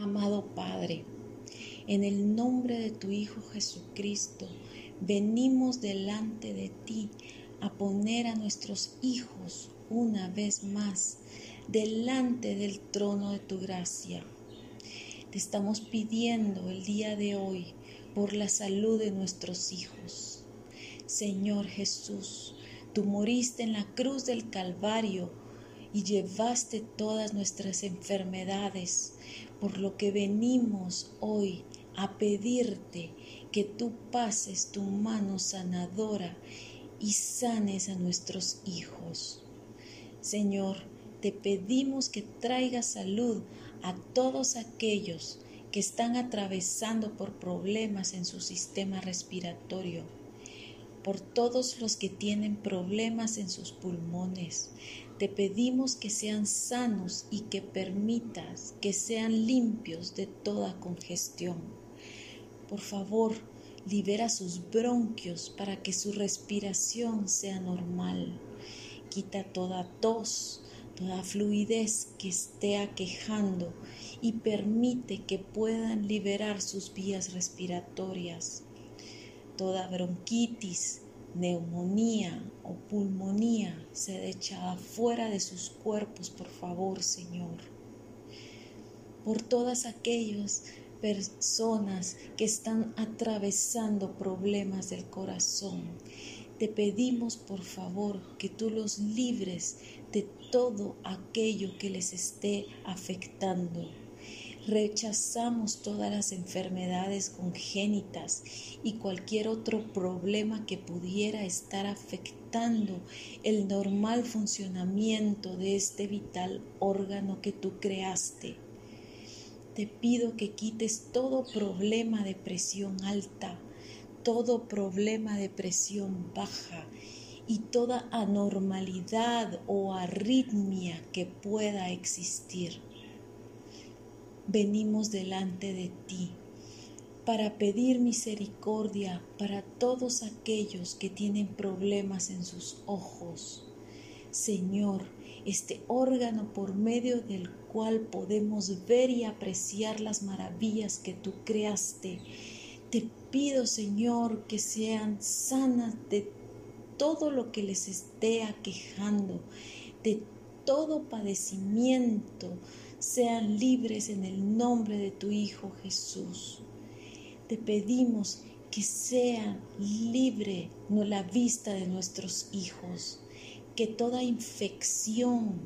Amado Padre, en el nombre de tu Hijo Jesucristo, venimos delante de ti a poner a nuestros hijos una vez más delante del trono de tu gracia. Te estamos pidiendo el día de hoy por la salud de nuestros hijos. Señor Jesús, tú moriste en la cruz del Calvario y llevaste todas nuestras enfermedades, por lo que venimos hoy a pedirte que tú pases tu mano sanadora y sanes a nuestros hijos. Señor, te pedimos que traigas salud a todos aquellos que están atravesando por problemas en su sistema respiratorio, por todos los que tienen problemas en sus pulmones, te pedimos que sean sanos y que permitas que sean limpios de toda congestión. Por favor, libera sus bronquios para que su respiración sea normal. Quita toda tos, toda fluidez que esté aquejando y permite que puedan liberar sus vías respiratorias. Toda bronquitis, neumonía o pulmonía se echada fuera de sus cuerpos, por favor, Señor. Por todas aquellas personas que están atravesando problemas del corazón, te pedimos por favor que tú los libres de todo aquello que les esté afectando Rechazamos todas las enfermedades congénitas y cualquier otro problema que pudiera estar afectando el normal funcionamiento de este vital órgano que tú creaste. Te pido que quites todo problema de presión alta, todo problema de presión baja y toda anormalidad o arritmia que pueda existir venimos delante de ti para pedir misericordia para todos aquellos que tienen problemas en sus ojos. Señor, este órgano por medio del cual podemos ver y apreciar las maravillas que tú creaste. Te pido, Señor, que sean sanas de todo lo que les esté aquejando, de todo padecimiento, sean libres en el nombre de tu Hijo Jesús. Te pedimos que sea libre la vista de nuestros hijos, que toda infección,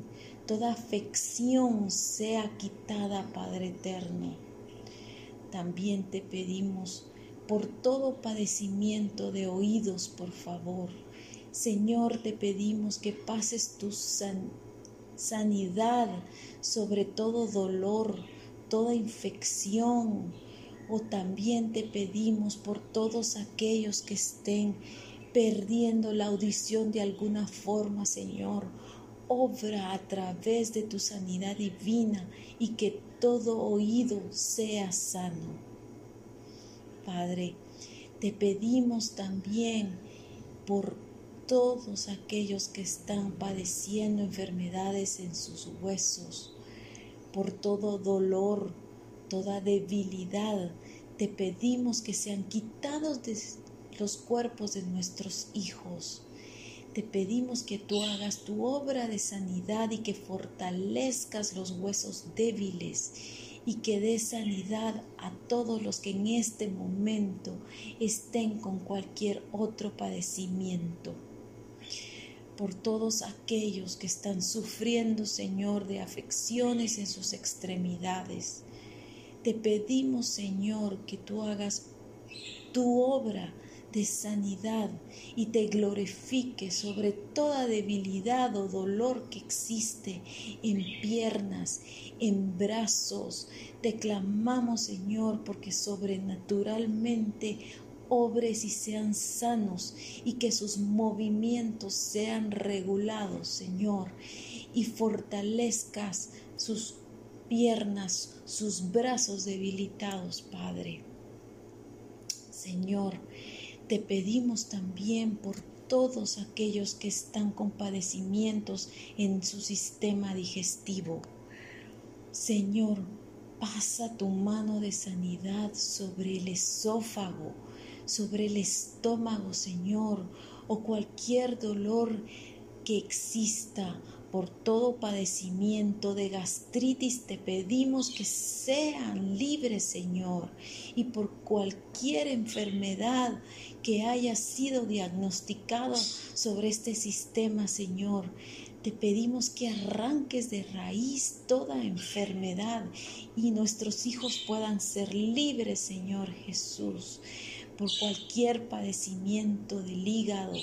toda afección sea quitada, Padre eterno. También te pedimos por todo padecimiento de oídos, por favor. Señor, te pedimos que pases tu sanidad sobre todo dolor, toda infección. O también te pedimos por todos aquellos que estén perdiendo la audición de alguna forma, Señor. Obra a través de tu sanidad divina y que todo oído sea sano. Padre, te pedimos también por todos aquellos que están padeciendo enfermedades en sus huesos, por todo dolor, toda debilidad, te pedimos que sean quitados de los cuerpos de nuestros hijos. Te pedimos que tú hagas tu obra de sanidad y que fortalezcas los huesos débiles y que dé sanidad a todos los que en este momento estén con cualquier otro padecimiento por todos aquellos que están sufriendo, Señor, de afecciones en sus extremidades. Te pedimos, Señor, que tú hagas tu obra de sanidad y te glorifiques sobre toda debilidad o dolor que existe en piernas, en brazos. Te clamamos, Señor, porque sobrenaturalmente obres y sean sanos y que sus movimientos sean regulados, Señor, y fortalezcas sus piernas, sus brazos debilitados, Padre. Señor, te pedimos también por todos aquellos que están con padecimientos en su sistema digestivo. Señor, Pasa tu mano de sanidad sobre el esófago, sobre el estómago, Señor, o cualquier dolor que exista por todo padecimiento de gastritis, te pedimos que sean libres, Señor, y por cualquier enfermedad que haya sido diagnosticada sobre este sistema, Señor. Te pedimos que arranques de raíz toda enfermedad y nuestros hijos puedan ser libres, Señor Jesús, por cualquier padecimiento del hígado,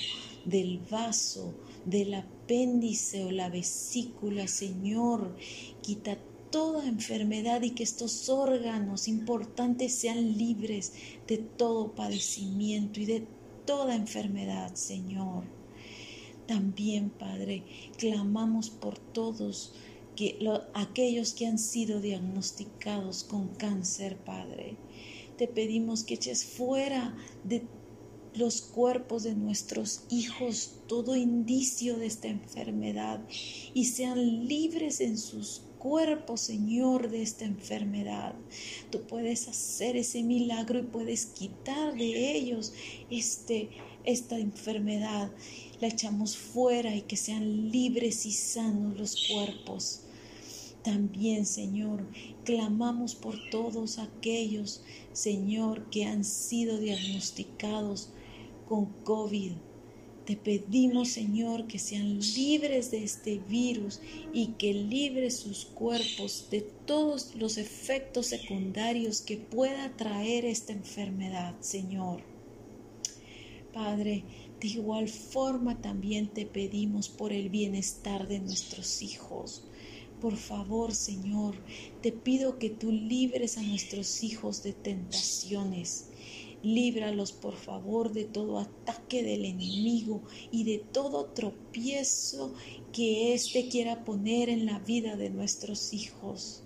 del vaso, del apéndice o la vesícula, Señor. Quita toda enfermedad y que estos órganos importantes sean libres de todo padecimiento y de toda enfermedad, Señor. También, Padre, clamamos por todos que, aquellos que han sido diagnosticados con cáncer, Padre. Te pedimos que eches fuera de los cuerpos de nuestros hijos todo indicio de esta enfermedad y sean libres en sus cuerpos, Señor, de esta enfermedad. Tú puedes hacer ese milagro y puedes quitar de ellos este, esta enfermedad. La echamos fuera y que sean libres y sanos los cuerpos. También, Señor, clamamos por todos aquellos, Señor, que han sido diagnosticados con COVID. Te pedimos, Señor, que sean libres de este virus y que libres sus cuerpos de todos los efectos secundarios que pueda traer esta enfermedad, Señor. Padre, de igual forma también te pedimos por el bienestar de nuestros hijos. Por favor, Señor, te pido que tú libres a nuestros hijos de tentaciones Líbralos, por favor, de todo ataque del enemigo y de todo tropiezo que éste quiera poner en la vida de nuestros hijos.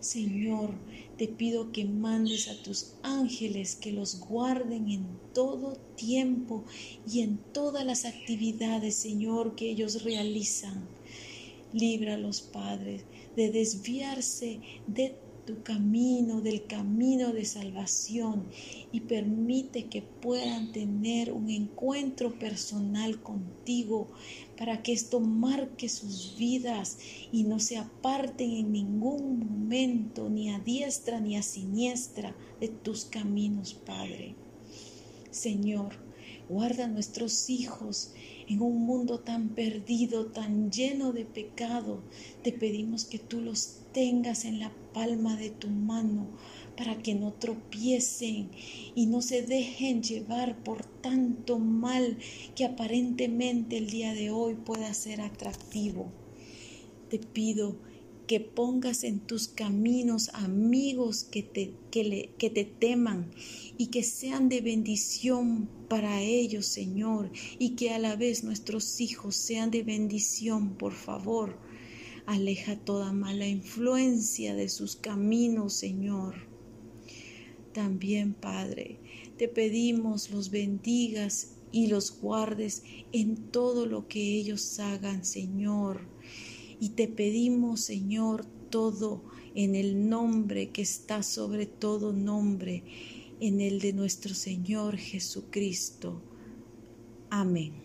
Señor, te pido que mandes a tus ángeles que los guarden en todo tiempo y en todas las actividades, Señor, que ellos realizan. Líbralos, Padre, de desviarse de tu camino, del camino de salvación y permite que puedan tener un encuentro personal contigo para que esto marque sus vidas y no se aparten en ningún momento ni a diestra ni a siniestra de tus caminos, Padre. Señor, guarda nuestros hijos en un mundo tan perdido, tan lleno de pecado. Te pedimos que tú los tengas en la palma de tu mano para que no tropiecen y no se dejen llevar por tanto mal que aparentemente el día de hoy pueda ser atractivo. Te pido que pongas en tus caminos amigos que te, que, que te teman y que sean de bendición para ellos, Señor, y que a la vez nuestros hijos sean de bendición, por favor. Aleja toda mala influencia de sus caminos, Señor. También, Padre, te pedimos los bendigas y los guardes en todo lo que ellos hagan, Señor. Y te pedimos, Señor, todo en el nombre que está sobre todo nombre, en el de nuestro Señor Jesucristo. Amén.